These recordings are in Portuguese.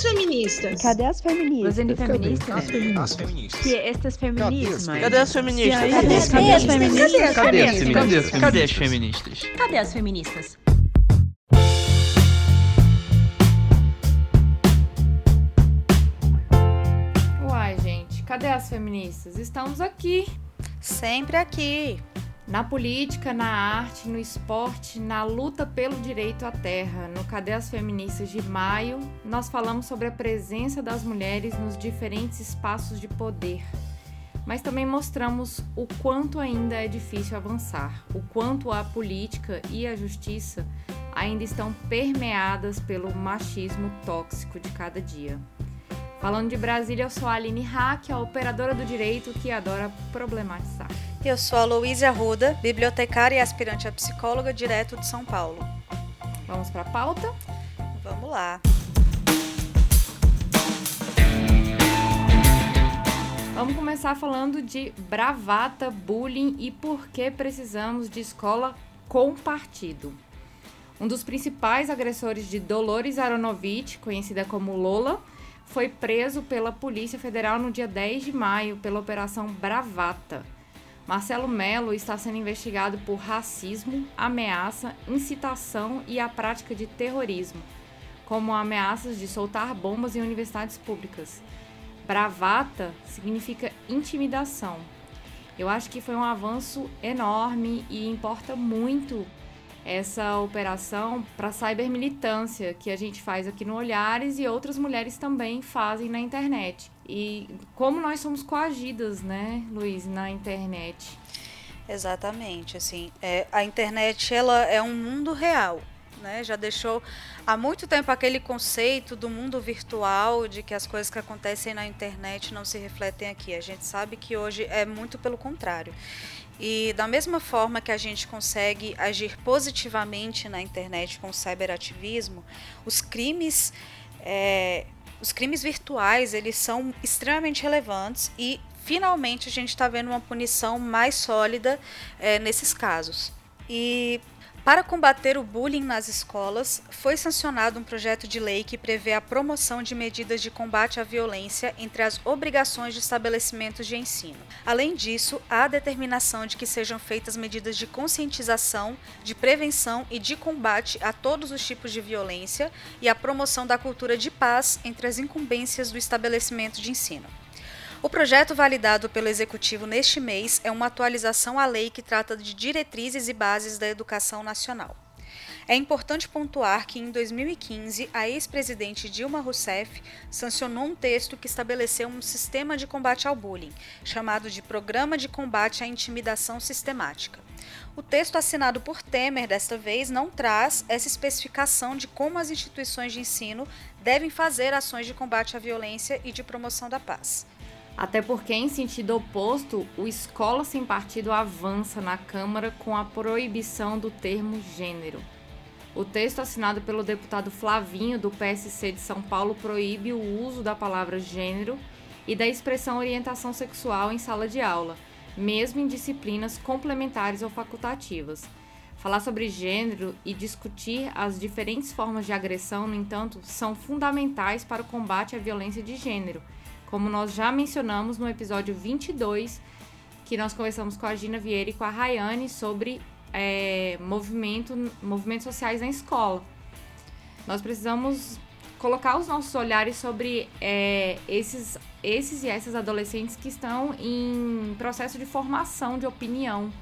as feministas? Cadê as feministas? Os feministas? As feministas. As feministas. Que estas feminismas? Cadê as feministas? Cadê as feministas? Cadê as feministas? Cadê as feministas? Cadê as feministas? Uai, gente, cadê as feministas? Estamos aqui. Sempre aqui. Na política, na arte, no esporte, na luta pelo direito à terra, no Cadê as Feministas de maio, nós falamos sobre a presença das mulheres nos diferentes espaços de poder. Mas também mostramos o quanto ainda é difícil avançar, o quanto a política e a justiça ainda estão permeadas pelo machismo tóxico de cada dia. Falando de Brasília, eu sou a Aline Hack, a operadora do direito que adora problematizar. Eu sou a Luísa Arruda, bibliotecária e aspirante a psicóloga direto de São Paulo. Vamos para a pauta? Vamos lá. Vamos começar falando de bravata, bullying e por que precisamos de escola com partido. Um dos principais agressores de Dolores Aronovitch, conhecida como Lola, foi preso pela Polícia Federal no dia 10 de maio pela Operação Bravata. Marcelo Melo está sendo investigado por racismo, ameaça, incitação e a prática de terrorismo, como ameaças de soltar bombas em universidades públicas. Bravata significa intimidação. Eu acho que foi um avanço enorme e importa muito essa operação para cybermilitância que a gente faz aqui no Olhares e outras mulheres também fazem na internet. E como nós somos coagidas, né, Luiz, na internet. Exatamente, assim, é, a internet ela é um mundo real, né? Já deixou há muito tempo aquele conceito do mundo virtual, de que as coisas que acontecem na internet não se refletem aqui. A gente sabe que hoje é muito pelo contrário. E da mesma forma que a gente consegue agir positivamente na internet com o cyberativismo, os crimes, é, os crimes virtuais, eles são extremamente relevantes e finalmente a gente está vendo uma punição mais sólida é, nesses casos. E para combater o bullying nas escolas, foi sancionado um projeto de lei que prevê a promoção de medidas de combate à violência entre as obrigações de estabelecimentos de ensino. Além disso, há a determinação de que sejam feitas medidas de conscientização, de prevenção e de combate a todos os tipos de violência e a promoção da cultura de paz entre as incumbências do estabelecimento de ensino. O projeto validado pelo Executivo neste mês é uma atualização à lei que trata de diretrizes e bases da educação nacional. É importante pontuar que, em 2015, a ex-presidente Dilma Rousseff sancionou um texto que estabeleceu um sistema de combate ao bullying, chamado de Programa de Combate à Intimidação Sistemática. O texto assinado por Temer desta vez não traz essa especificação de como as instituições de ensino devem fazer ações de combate à violência e de promoção da paz. Até porque, em sentido oposto, o Escola Sem Partido avança na Câmara com a proibição do termo gênero. O texto assinado pelo deputado Flavinho, do PSC de São Paulo, proíbe o uso da palavra gênero e da expressão orientação sexual em sala de aula, mesmo em disciplinas complementares ou facultativas. Falar sobre gênero e discutir as diferentes formas de agressão, no entanto, são fundamentais para o combate à violência de gênero como nós já mencionamos no episódio 22, que nós conversamos com a Gina Vieira e com a Rayane sobre é, movimento, movimentos sociais na escola. Nós precisamos colocar os nossos olhares sobre é, esses, esses e essas adolescentes que estão em processo de formação de opinião,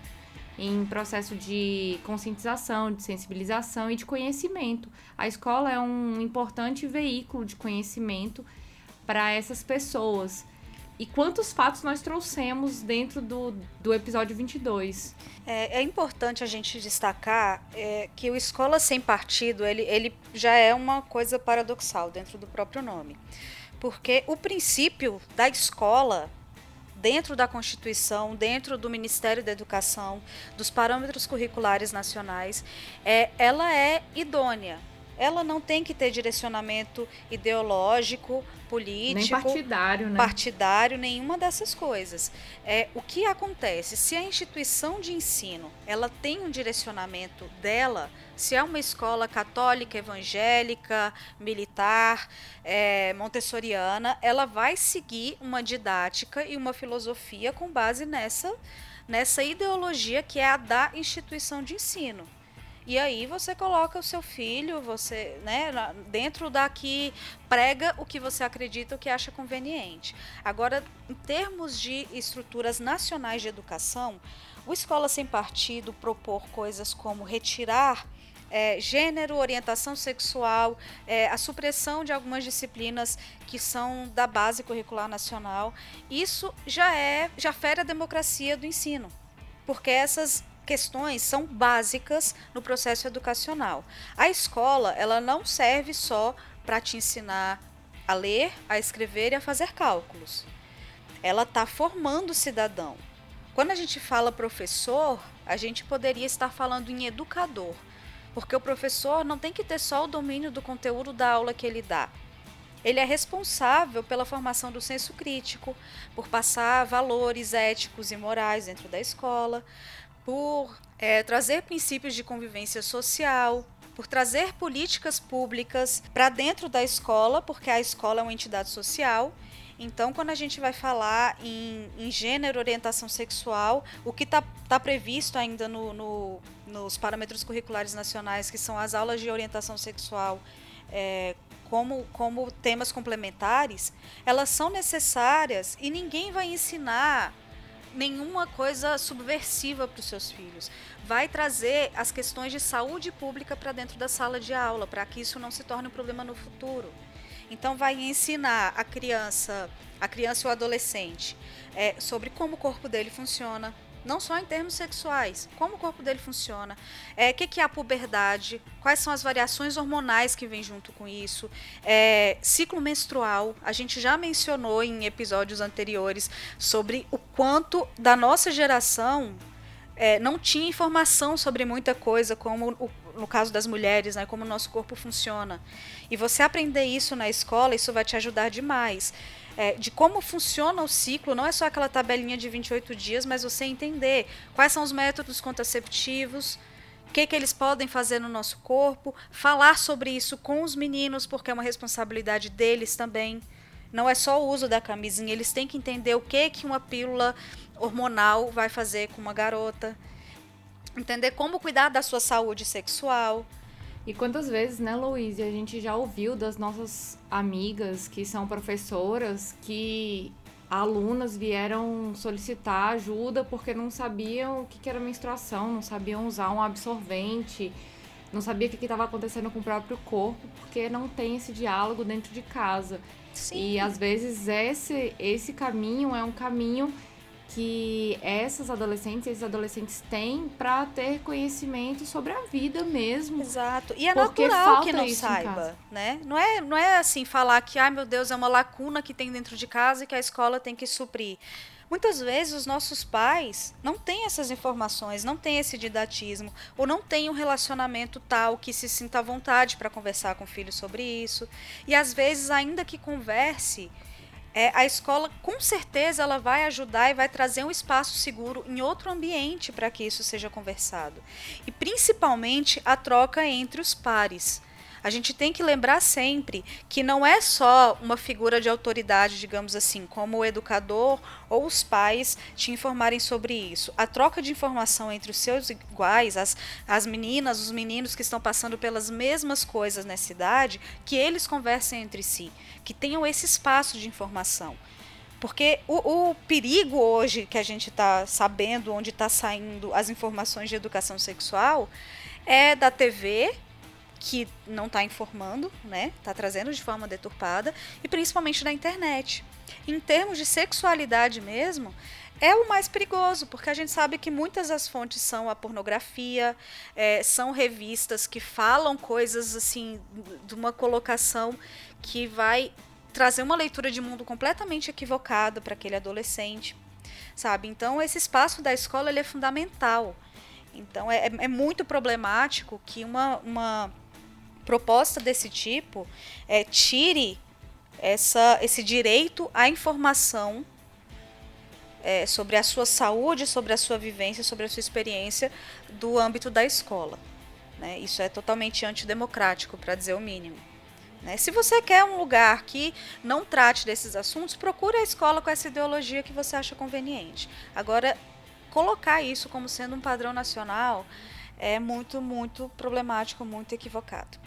em processo de conscientização, de sensibilização e de conhecimento. A escola é um importante veículo de conhecimento para essas pessoas. E quantos fatos nós trouxemos dentro do, do episódio 22? É, é importante a gente destacar é, que o Escola Sem Partido, ele, ele já é uma coisa paradoxal dentro do próprio nome. Porque o princípio da escola, dentro da Constituição, dentro do Ministério da Educação, dos parâmetros curriculares nacionais, é, ela é idônea ela não tem que ter direcionamento ideológico, político, Nem partidário, né? partidário, nenhuma dessas coisas. É, o que acontece? Se a instituição de ensino ela tem um direcionamento dela, se é uma escola católica, evangélica, militar, é, montessoriana, ela vai seguir uma didática e uma filosofia com base nessa, nessa ideologia que é a da instituição de ensino. E aí você coloca o seu filho, você, né, dentro daqui prega o que você acredita, o que acha conveniente. Agora, em termos de estruturas nacionais de educação, o Escola Sem Partido propor coisas como retirar é, gênero, orientação sexual, é, a supressão de algumas disciplinas que são da base curricular nacional, isso já é já fere a democracia do ensino, porque essas questões são básicas no processo educacional. A escola, ela não serve só para te ensinar a ler, a escrever e a fazer cálculos. Ela está formando o cidadão. Quando a gente fala professor, a gente poderia estar falando em educador, porque o professor não tem que ter só o domínio do conteúdo da aula que ele dá. Ele é responsável pela formação do senso crítico, por passar valores éticos e morais dentro da escola, por é, trazer princípios de convivência social, por trazer políticas públicas para dentro da escola, porque a escola é uma entidade social. Então, quando a gente vai falar em, em gênero, orientação sexual, o que está tá previsto ainda no, no, nos parâmetros curriculares nacionais, que são as aulas de orientação sexual, é, como, como temas complementares, elas são necessárias e ninguém vai ensinar nenhuma coisa subversiva para os seus filhos. Vai trazer as questões de saúde pública para dentro da sala de aula, para que isso não se torne um problema no futuro. Então vai ensinar a criança, a criança e o adolescente é, sobre como o corpo dele funciona, não só em termos sexuais, como o corpo dele funciona, o é, que, que é a puberdade, quais são as variações hormonais que vêm junto com isso, é, ciclo menstrual. A gente já mencionou em episódios anteriores sobre o quanto da nossa geração é, não tinha informação sobre muita coisa, como o, no caso das mulheres, né, como o nosso corpo funciona. E você aprender isso na escola, isso vai te ajudar demais é, de como funciona o ciclo, não é só aquela tabelinha de 28 dias, mas você entender quais são os métodos contraceptivos, o que, que eles podem fazer no nosso corpo, falar sobre isso com os meninos, porque é uma responsabilidade deles também. Não é só o uso da camisinha, eles têm que entender o que, que uma pílula hormonal vai fazer com uma garota. Entender como cuidar da sua saúde sexual. E quantas vezes, né, Louise, a gente já ouviu das nossas amigas que são professoras que alunas vieram solicitar ajuda porque não sabiam o que era menstruação, não sabiam usar um absorvente, não sabia o que estava acontecendo com o próprio corpo, porque não tem esse diálogo dentro de casa. Sim. E às vezes esse, esse caminho é um caminho que essas adolescentes e esses adolescentes têm para ter conhecimento sobre a vida mesmo. Exato. E é natural que não saiba, né? Não é, não é assim falar que, ai meu Deus, é uma lacuna que tem dentro de casa e que a escola tem que suprir. Muitas vezes os nossos pais não têm essas informações, não têm esse didatismo, ou não têm um relacionamento tal que se sinta à vontade para conversar com o filho sobre isso. E às vezes, ainda que converse, é, a escola com certeza ela vai ajudar e vai trazer um espaço seguro em outro ambiente para que isso seja conversado. E principalmente a troca entre os pares. A gente tem que lembrar sempre que não é só uma figura de autoridade, digamos assim, como o educador ou os pais te informarem sobre isso. A troca de informação entre os seus iguais, as, as meninas, os meninos que estão passando pelas mesmas coisas nessa idade, que eles conversem entre si, que tenham esse espaço de informação. Porque o, o, perigo hoje que a gente está sabendo, onde está saindo as informações de educação sexual, é da TV, que não está informando, né? Está trazendo de forma deturpada e principalmente da internet. Em termos de sexualidade mesmo, é o mais perigoso, porque a gente sabe que muitas das fontes são a pornografia, é, são revistas que falam coisas assim, de uma colocação que vai trazer uma leitura de mundo completamente equivocada para aquele adolescente, sabe? Então, esse espaço da escola ele é fundamental. Então, é, é muito problemático que uma, uma proposta desse tipo é tire essa, esse direito à informação é, sobre a sua saúde, sobre a sua vivência, sobre a sua experiência do âmbito da escola. Né? Isso é totalmente antidemocrático, para dizer o mínimo. Né? Se você quer um lugar que não trate desses assuntos, procure a escola com essa ideologia que você acha conveniente. Agora, colocar isso como sendo um padrão nacional é muito, muito problemático, muito equivocado.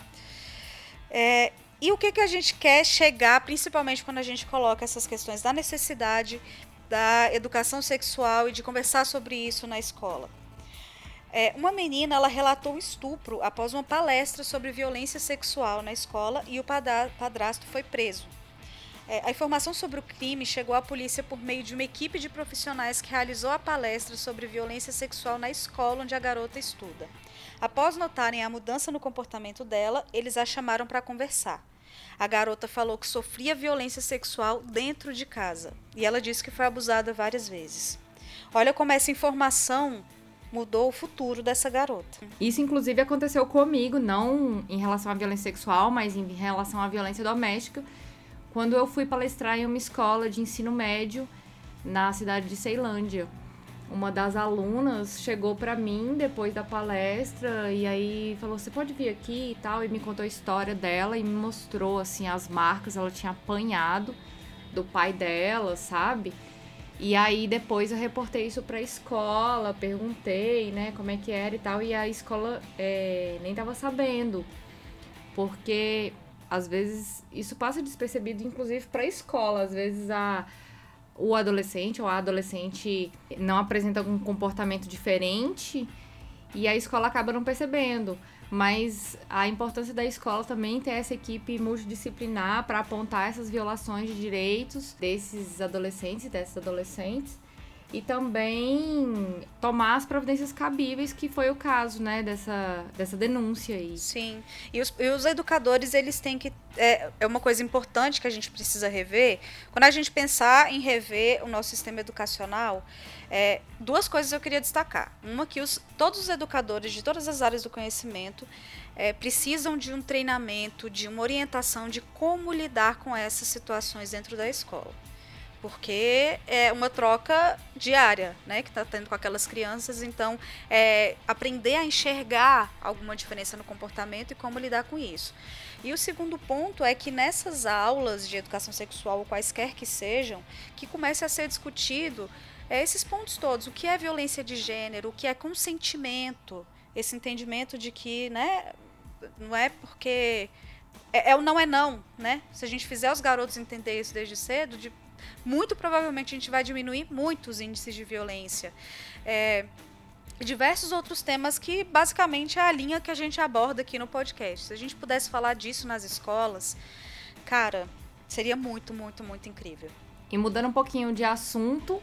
É, e o que, que a gente quer chegar, principalmente quando a gente coloca essas questões da necessidade da educação sexual e de conversar sobre isso na escola? É, uma menina ela relatou estupro após uma palestra sobre violência sexual na escola e o padrasto foi preso. É, a informação sobre o crime chegou à polícia por meio de uma equipe de profissionais que realizou a palestra sobre violência sexual na escola onde a garota estuda. Após notarem a mudança no comportamento dela, eles a chamaram para conversar. A garota falou que sofria violência sexual dentro de casa e ela disse que foi abusada várias vezes. Olha como essa informação mudou o futuro dessa garota. Isso, inclusive, aconteceu comigo, não em relação à violência sexual, mas em relação à violência doméstica, quando eu fui palestrar em uma escola de ensino médio na cidade de Ceilândia. Uma das alunas chegou para mim depois da palestra e aí falou: "Você pode vir aqui e tal?" e me contou a história dela e me mostrou assim as marcas, ela tinha apanhado do pai dela, sabe? E aí depois eu reportei isso pra escola, perguntei, né, como é que era e tal, e a escola é, nem tava sabendo. Porque às vezes isso passa despercebido, inclusive, pra escola. Às vezes a, o adolescente ou a adolescente não apresenta algum comportamento diferente e a escola acaba não percebendo. Mas a importância da escola também ter essa equipe multidisciplinar para apontar essas violações de direitos desses adolescentes e dessas adolescentes e também tomar as providências cabíveis, que foi o caso, né, dessa, dessa denúncia aí. Sim, e os, e os educadores, eles têm que, é, é uma coisa importante que a gente precisa rever, quando a gente pensar em rever o nosso sistema educacional, é, duas coisas eu queria destacar. Uma que os, todos os educadores de todas as áreas do conhecimento é, precisam de um treinamento, de uma orientação de como lidar com essas situações dentro da escola porque é uma troca diária, né, que está tendo com aquelas crianças. Então, é, aprender a enxergar alguma diferença no comportamento e como lidar com isso. E o segundo ponto é que nessas aulas de educação sexual, quaisquer que sejam, que comece a ser discutido é, esses pontos todos. O que é violência de gênero, o que é consentimento, esse entendimento de que, né, não é porque é, é o não é não, né? Se a gente fizer os garotos entender isso desde cedo, de muito provavelmente a gente vai diminuir muito os índices de violência. É, diversos outros temas que basicamente é a linha que a gente aborda aqui no podcast. Se a gente pudesse falar disso nas escolas, cara, seria muito, muito, muito incrível. E mudando um pouquinho de assunto,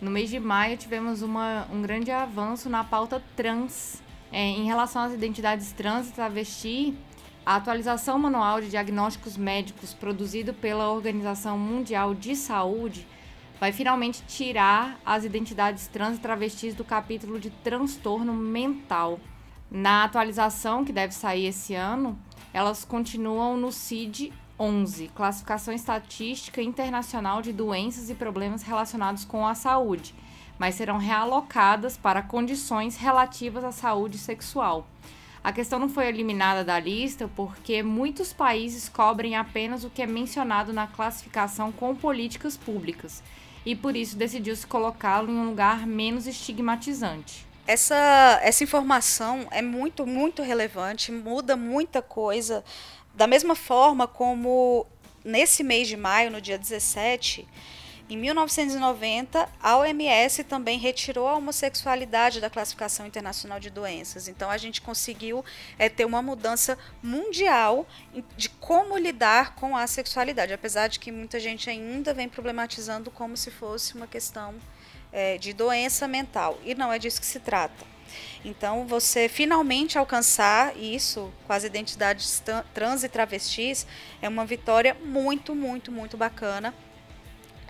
no mês de maio tivemos uma, um grande avanço na pauta trans. É, em relação às identidades trans e travesti, a atualização manual de diagnósticos médicos produzido pela Organização Mundial de Saúde vai finalmente tirar as identidades trans e travestis do capítulo de transtorno mental. Na atualização, que deve sair esse ano, elas continuam no CID 11, Classificação Estatística Internacional de Doenças e Problemas Relacionados com a Saúde, mas serão realocadas para condições relativas à saúde sexual. A questão não foi eliminada da lista porque muitos países cobrem apenas o que é mencionado na classificação com políticas públicas e por isso decidiu-se colocá-lo em um lugar menos estigmatizante. Essa, essa informação é muito, muito relevante, muda muita coisa. Da mesma forma como nesse mês de maio, no dia 17, em 1990, a OMS também retirou a homossexualidade da classificação internacional de doenças. Então, a gente conseguiu é, ter uma mudança mundial de como lidar com a sexualidade, apesar de que muita gente ainda vem problematizando como se fosse uma questão é, de doença mental. E não é disso que se trata. Então, você finalmente alcançar isso com as identidades trans e travestis é uma vitória muito, muito, muito bacana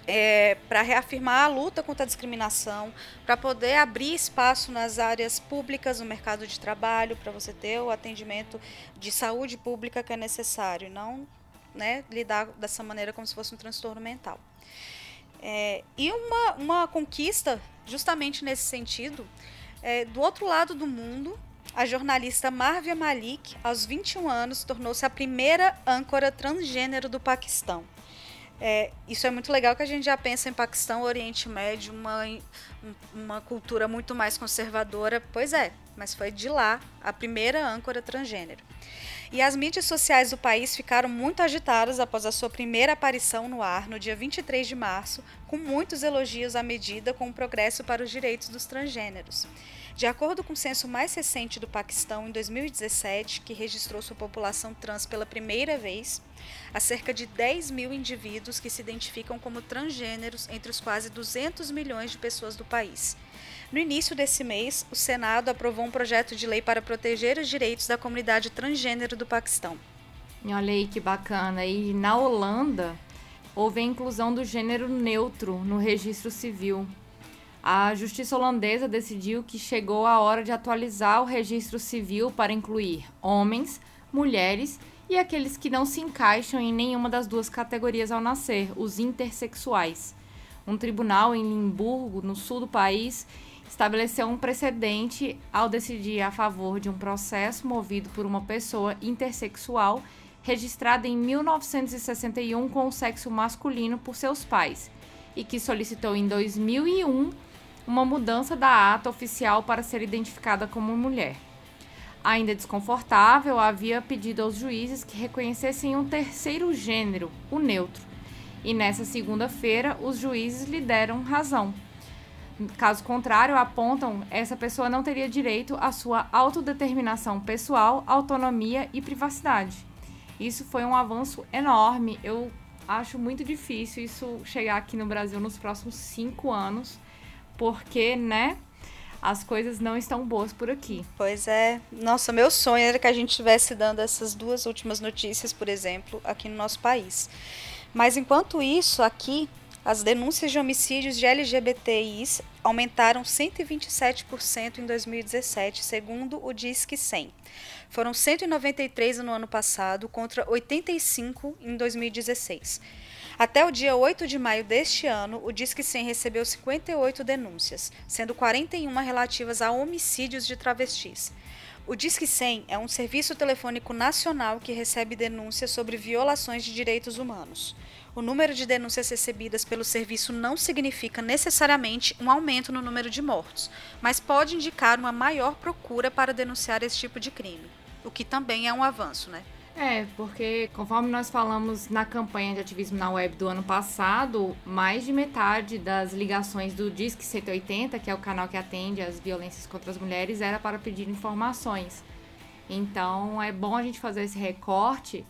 é, para reafirmar a luta contra a discriminação, para poder abrir espaço nas áreas públicas, no mercado de trabalho, para você ter o atendimento de saúde pública que é necessário, não né, lidar dessa maneira como se fosse um transtorno mental. É, e uma, uma conquista, justamente nesse sentido, é, do outro lado do mundo, a jornalista Marvia Malik, aos 21 anos, tornou-se a primeira âncora transgênero do Paquistão. É, isso é muito legal que a gente já pensa em Paquistão, Oriente Médio, uma, uma cultura muito mais conservadora. Pois é, mas foi de lá a primeira âncora transgênero. E as mídias sociais do país ficaram muito agitadas após a sua primeira aparição no ar, no dia 23 de março, com muitos elogios à medida com o progresso para os direitos dos transgêneros. De acordo com o censo mais recente do Paquistão, em 2017, que registrou sua população trans pela primeira vez, há cerca de 10 mil indivíduos que se identificam como transgêneros entre os quase 200 milhões de pessoas do país. No início desse mês, o Senado aprovou um projeto de lei para proteger os direitos da comunidade transgênero do Paquistão. Olha aí que bacana. E na Holanda, houve a inclusão do gênero neutro no registro civil a justiça holandesa decidiu que chegou a hora de atualizar o registro civil para incluir homens, mulheres e aqueles que não se encaixam em nenhuma das duas categorias ao nascer, os intersexuais. Um tribunal em Limburgo, no sul do país, estabeleceu um precedente ao decidir a favor de um processo movido por uma pessoa intersexual registrada em 1961 com o sexo masculino por seus pais e que solicitou em 2001 uma mudança da ata oficial para ser identificada como mulher. Ainda desconfortável, havia pedido aos juízes que reconhecessem um terceiro gênero, o neutro. E nessa segunda-feira, os juízes lhe deram razão. Caso contrário, apontam, essa pessoa não teria direito à sua autodeterminação pessoal, autonomia e privacidade. Isso foi um avanço enorme. Eu acho muito difícil isso chegar aqui no Brasil nos próximos cinco anos porque, né? As coisas não estão boas por aqui. Pois é. Nossa, meu sonho era que a gente estivesse dando essas duas últimas notícias, por exemplo, aqui no nosso país. Mas enquanto isso, aqui, as denúncias de homicídios de LGBTIs aumentaram 127% em 2017, segundo o Disque 100. Foram 193 no ano passado contra 85 em 2016. Até o dia 8 de maio deste ano, o Disque 100 recebeu 58 denúncias, sendo 41 relativas a homicídios de travestis. O Disque 100 é um serviço telefônico nacional que recebe denúncias sobre violações de direitos humanos. O número de denúncias recebidas pelo serviço não significa necessariamente um aumento no número de mortos, mas pode indicar uma maior procura para denunciar esse tipo de crime, o que também é um avanço, né? É, porque conforme nós falamos na campanha de ativismo na web do ano passado, mais de metade das ligações do Disque 180, que é o canal que atende as violências contra as mulheres, era para pedir informações. Então é bom a gente fazer esse recorte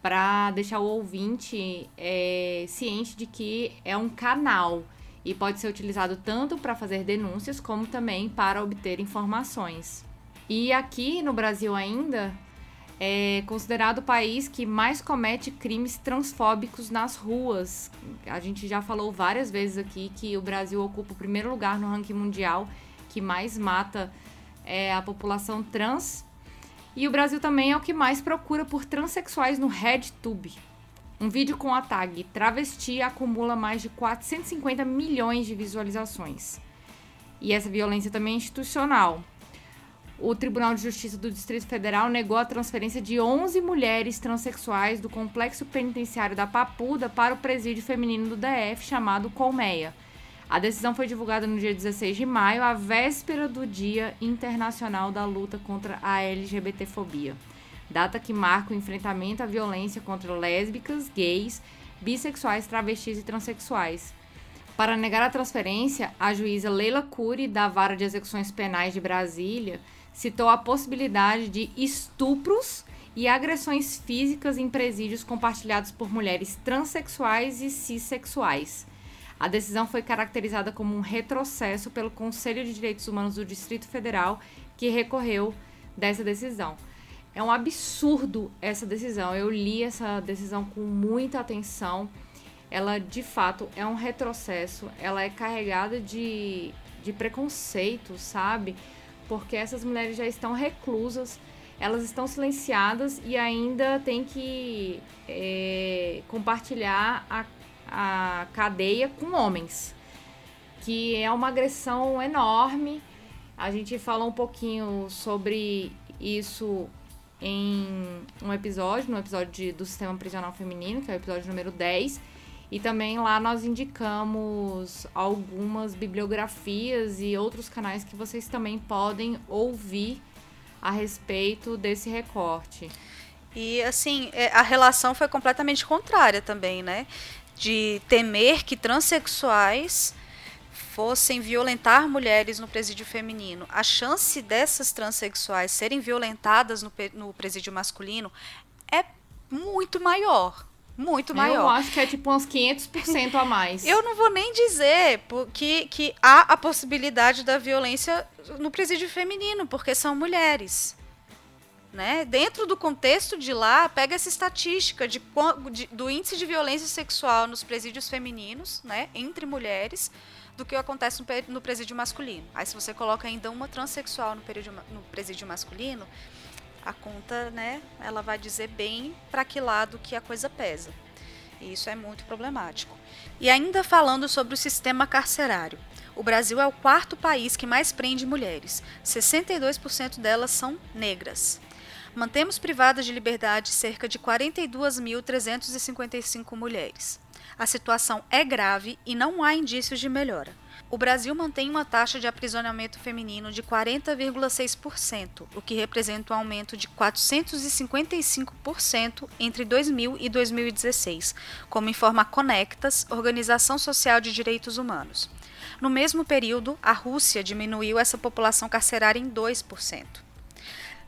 para deixar o ouvinte é, ciente de que é um canal e pode ser utilizado tanto para fazer denúncias como também para obter informações. E aqui no Brasil ainda é considerado o país que mais comete crimes transfóbicos nas ruas. A gente já falou várias vezes aqui que o Brasil ocupa o primeiro lugar no ranking mundial que mais mata é, a população trans. E o Brasil também é o que mais procura por transexuais no RedTube. Um vídeo com a tag travesti acumula mais de 450 milhões de visualizações. E essa violência também é institucional o Tribunal de Justiça do Distrito Federal negou a transferência de 11 mulheres transexuais do complexo penitenciário da Papuda para o presídio feminino do DF, chamado Colmeia. A decisão foi divulgada no dia 16 de maio, à véspera do Dia Internacional da Luta contra a LGBTfobia, data que marca o enfrentamento à violência contra lésbicas, gays, bissexuais, travestis e transexuais. Para negar a transferência, a juíza Leila Cury, da Vara de Execuções Penais de Brasília, citou a possibilidade de estupros e agressões físicas em presídios compartilhados por mulheres transexuais e cisexuais. A decisão foi caracterizada como um retrocesso pelo Conselho de Direitos Humanos do Distrito Federal, que recorreu dessa decisão. É um absurdo essa decisão. Eu li essa decisão com muita atenção. ela de fato é um retrocesso, ela é carregada de, de preconceito, sabe? Porque essas mulheres já estão reclusas, elas estão silenciadas e ainda tem que é, compartilhar a, a cadeia com homens, que é uma agressão enorme. A gente falou um pouquinho sobre isso em um episódio, no episódio de, do Sistema Prisional Feminino, que é o episódio número 10. E também lá nós indicamos algumas bibliografias e outros canais que vocês também podem ouvir a respeito desse recorte. E assim, é, a relação foi completamente contrária também, né? De temer que transexuais fossem violentar mulheres no presídio feminino, a chance dessas transexuais serem violentadas no, no presídio masculino é muito maior. Muito maior. Eu acho que é tipo uns 500% a mais. Eu não vou nem dizer que, que há a possibilidade da violência no presídio feminino, porque são mulheres. Né? Dentro do contexto de lá, pega essa estatística de, de, do índice de violência sexual nos presídios femininos, né, entre mulheres, do que acontece no, no presídio masculino. Aí se você coloca ainda uma transexual no, período, no presídio masculino, a conta, né, ela vai dizer bem para que lado que a coisa pesa. E isso é muito problemático. E ainda falando sobre o sistema carcerário. O Brasil é o quarto país que mais prende mulheres. 62% delas são negras. Mantemos privadas de liberdade cerca de 42.355 mulheres. A situação é grave e não há indícios de melhora. O Brasil mantém uma taxa de aprisionamento feminino de 40,6%, o que representa um aumento de 455% entre 2000 e 2016, como informa a Conectas, Organização Social de Direitos Humanos. No mesmo período, a Rússia diminuiu essa população carcerária em 2%.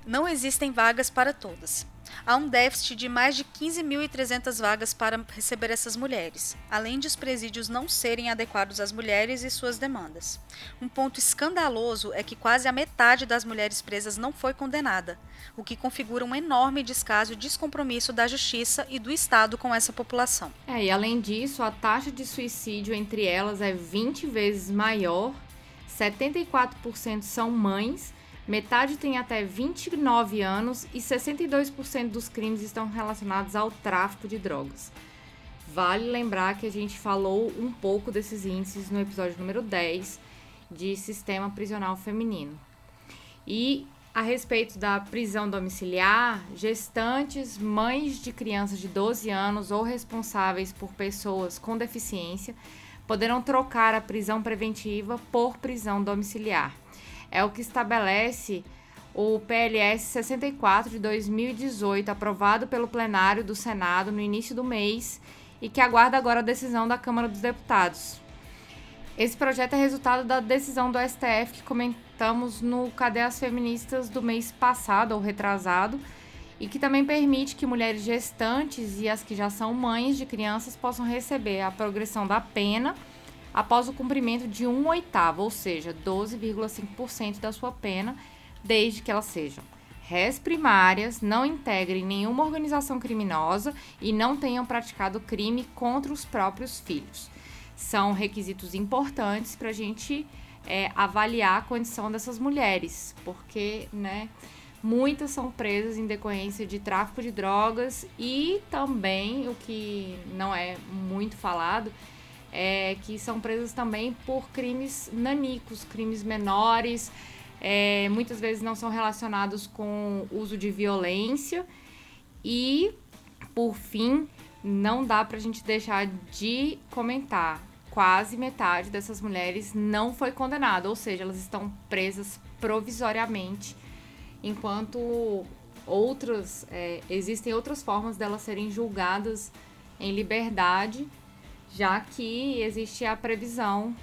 Não existem vagas para todas há um déficit de mais de 15.300 vagas para receber essas mulheres, além de os presídios não serem adequados às mulheres e suas demandas. Um ponto escandaloso é que quase a metade das mulheres presas não foi condenada, o que configura um enorme descaso e descompromisso da justiça e do Estado com essa população. É, e além disso, a taxa de suicídio entre elas é 20 vezes maior, 74% são mães Metade tem até 29 anos e 62% dos crimes estão relacionados ao tráfico de drogas. Vale lembrar que a gente falou um pouco desses índices no episódio número 10 de Sistema Prisional Feminino. E a respeito da prisão domiciliar, gestantes, mães de crianças de 12 anos ou responsáveis por pessoas com deficiência poderão trocar a prisão preventiva por prisão domiciliar é o que estabelece o PLS 64 de 2018, aprovado pelo plenário do Senado no início do mês e que aguarda agora a decisão da Câmara dos Deputados. Esse projeto é resultado da decisão do STF que comentamos no Cadê as Feministas do mês passado ou retrasado e que também permite que mulheres gestantes e as que já são mães de crianças possam receber a progressão da pena após o cumprimento de um oitavo, ou seja, 12,5% da sua pena, desde que elas sejam réis primárias, não integrem nenhuma organização criminosa e não tenham praticado crime contra os próprios filhos. São requisitos importantes para a gente é, avaliar a condição dessas mulheres, porque, né, muitas são presas em decorrência de tráfico de drogas e também, o que não é muito falado, é, que são presas também por crimes nanicos, crimes menores, é, muitas vezes não são relacionados com uso de violência. E, por fim, não dá para a gente deixar de comentar. Quase metade dessas mulheres não foi condenada, ou seja, elas estão presas provisoriamente, enquanto outras é, existem outras formas delas serem julgadas em liberdade já que existe a previsão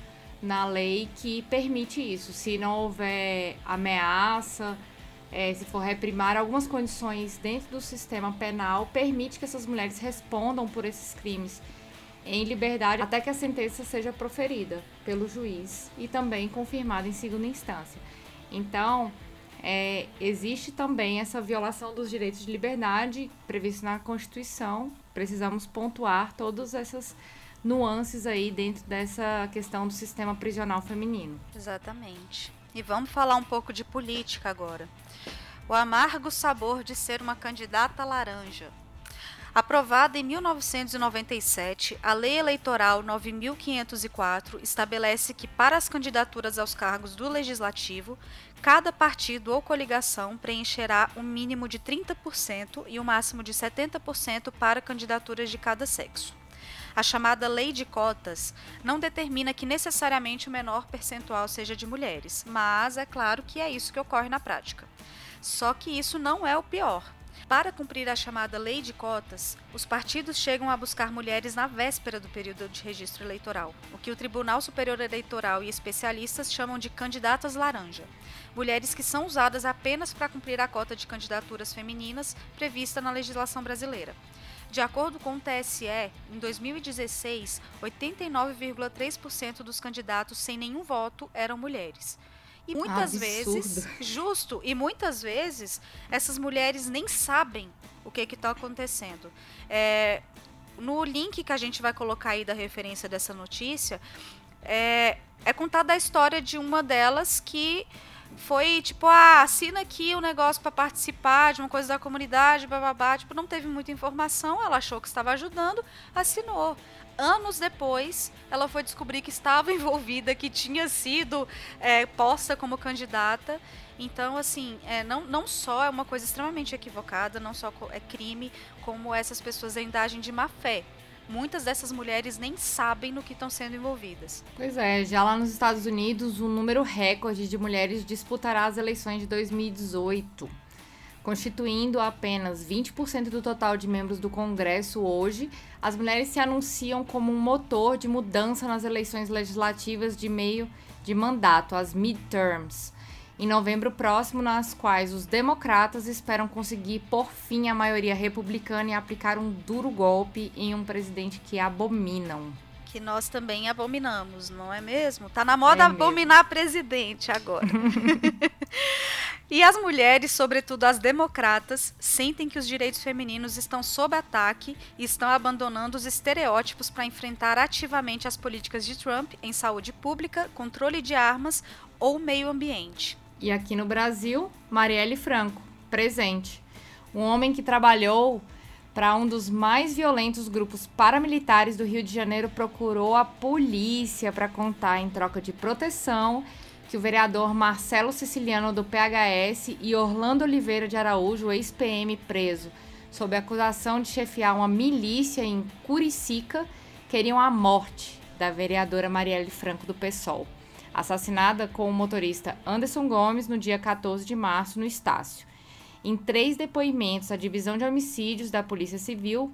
na lei que permite isso. Se não houver ameaça, é, se for reprimar algumas condições dentro do sistema penal, permite que essas mulheres respondam por esses crimes em liberdade até que a sentença seja proferida pelo juiz e também confirmada em segunda instância. Então, é, existe também essa violação dos direitos de liberdade previsto na Constituição. Precisamos pontuar todas essas nuances aí dentro dessa questão do sistema prisional feminino. Exatamente. E vamos falar um pouco de política agora. O amargo sabor de ser uma candidata laranja. Aprovada em 1997, a Lei Eleitoral 9504 estabelece que, para as candidaturas aos cargos do Legislativo, cada partido ou coligação preencherá um mínimo de 30% e um máximo de 70% para candidaturas de cada sexo. A chamada lei de cotas não determina que necessariamente o menor percentual seja de mulheres, mas é claro que é isso que ocorre na prática. Só que isso não é o pior. Para cumprir a chamada lei de cotas, os partidos chegam a buscar mulheres na véspera do período de registro eleitoral, o que o Tribunal Superior Eleitoral e especialistas chamam de candidatas laranja. Mulheres que são usadas apenas para cumprir a cota de candidaturas femininas prevista na legislação brasileira. De acordo com o TSE, em 2016, 89,3% dos candidatos sem nenhum voto eram mulheres. E muitas vezes, justo, e muitas vezes essas mulheres nem sabem o que está acontecendo. É, no link que a gente vai colocar aí da referência dessa notícia, é, é contada a história de uma delas que foi tipo, ah, assina aqui o negócio para participar de uma coisa da comunidade, bababá. Tipo, não teve muita informação, ela achou que estava ajudando, assinou. Anos depois, ela foi descobrir que estava envolvida, que tinha sido é, posta como candidata. Então, assim, é, não, não só é uma coisa extremamente equivocada, não só é crime, como essas pessoas ainda agem de má fé muitas dessas mulheres nem sabem no que estão sendo envolvidas. Pois é, já lá nos Estados Unidos, o número recorde de mulheres disputará as eleições de 2018, constituindo apenas 20% do total de membros do Congresso hoje. As mulheres se anunciam como um motor de mudança nas eleições legislativas de meio de mandato, as midterms em novembro próximo, nas quais os democratas esperam conseguir por fim a maioria republicana e aplicar um duro golpe em um presidente que abominam. Que nós também abominamos, não é mesmo? Tá na moda É abominar presidente agora. e as mulheres, sobretudo as democratas, sentem que os direitos femininos estão sob ataque e estão abandonando os estereótipos para enfrentar ativamente as políticas de Trump em saúde pública, controle de armas ou meio ambiente. E aqui no Brasil, Marielle Franco, presente. Um homem que trabalhou para um dos mais violentos grupos paramilitares do Rio de Janeiro procurou a polícia para contar em troca de proteção que o vereador Marcelo Siciliano do PHS e Orlando Oliveira de Araújo, ex-PM preso, sob acusação de chefiar uma milícia em Curicica, queriam a morte da vereadora Marielle Franco do PSOL assassinada com o motorista Anderson Gomes no dia 14 de março no Estácio. Em três depoimentos à divisão de homicídios da Polícia Civil,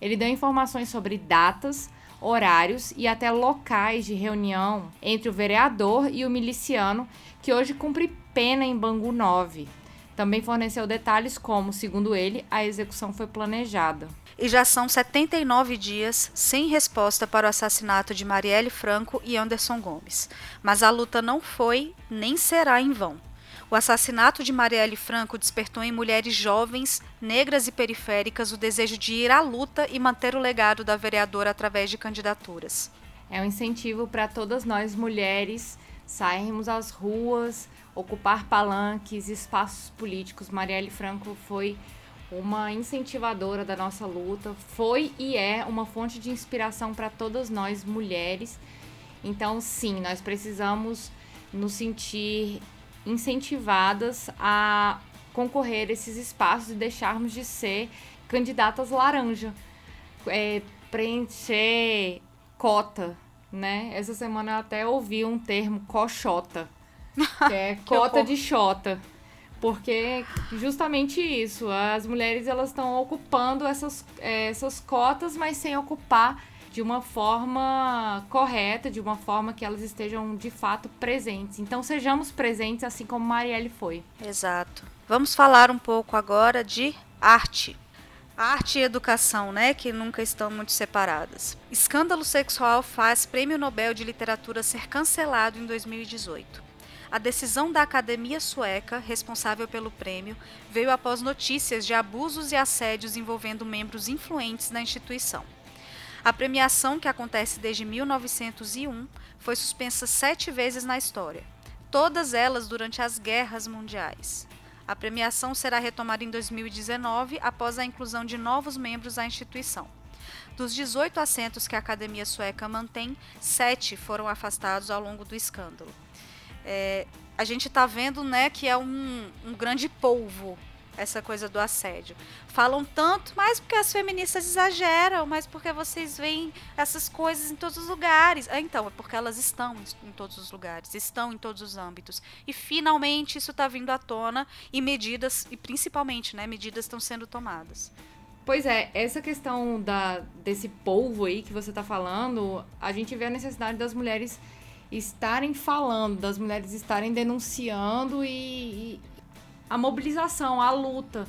ele deu informações sobre datas, horários e até locais de reunião entre o vereador e o miliciano, que hoje cumpre pena em Bangu 9. Também forneceu detalhes como, segundo ele, a execução foi planejada e já são 79 dias sem resposta para o assassinato de Marielle Franco e Anderson Gomes. Mas a luta não foi nem será em vão. O assassinato de Marielle Franco despertou em mulheres jovens, negras e periféricas o desejo de ir à luta e manter o legado da vereadora através de candidaturas. É um incentivo para todas nós mulheres sairmos às ruas, ocupar palanques, espaços políticos. Marielle Franco foi uma incentivadora da nossa luta, foi e é uma fonte de inspiração para todas nós mulheres. Então, sim, nós precisamos nos sentir incentivadas a concorrer a esses espaços e deixarmos de ser candidatas laranja. É, preencher cota, né? Essa semana eu até ouvi um termo coxota, que é Que cota horror. de xota. Porque justamente isso, as mulheres elas estão ocupando essas, eh, essas cotas, mas sem ocupar de uma forma correta, de uma forma que elas estejam de fato presentes. Então sejamos presentes assim como Marielle foi. Exato. Vamos falar um pouco agora de arte. Arte e educação, né, que nunca estão muito separadas. Escândalo sexual faz Prêmio Nobel de Literatura ser cancelado em 2018. A decisão da Academia Sueca, responsável pelo prêmio, veio após notícias de abusos e assédios envolvendo membros influentes da instituição. A premiação, que acontece desde 1901, foi suspensa sete vezes na história, todas elas durante as guerras mundiais. A premiação será retomada em 2019 após a inclusão de novos membros à instituição. Dos 18 assentos que a Academia Sueca mantém, sete foram afastados ao longo do escândalo. É, a gente está vendo né, que é um, um grande polvo essa coisa do assédio. Falam tanto, mas porque as feministas exageram, mas porque vocês veem essas coisas em todos os lugares. Ah, então, é porque elas estão em todos os lugares, estão em todos os âmbitos. E finalmente isso está vindo à tona e medidas, e principalmente, né, medidas estão sendo tomadas. Pois é, essa questão da, desse polvo aí que você está falando, a gente vê a necessidade das mulheres estarem falando, das mulheres estarem denunciando e, a mobilização, a luta.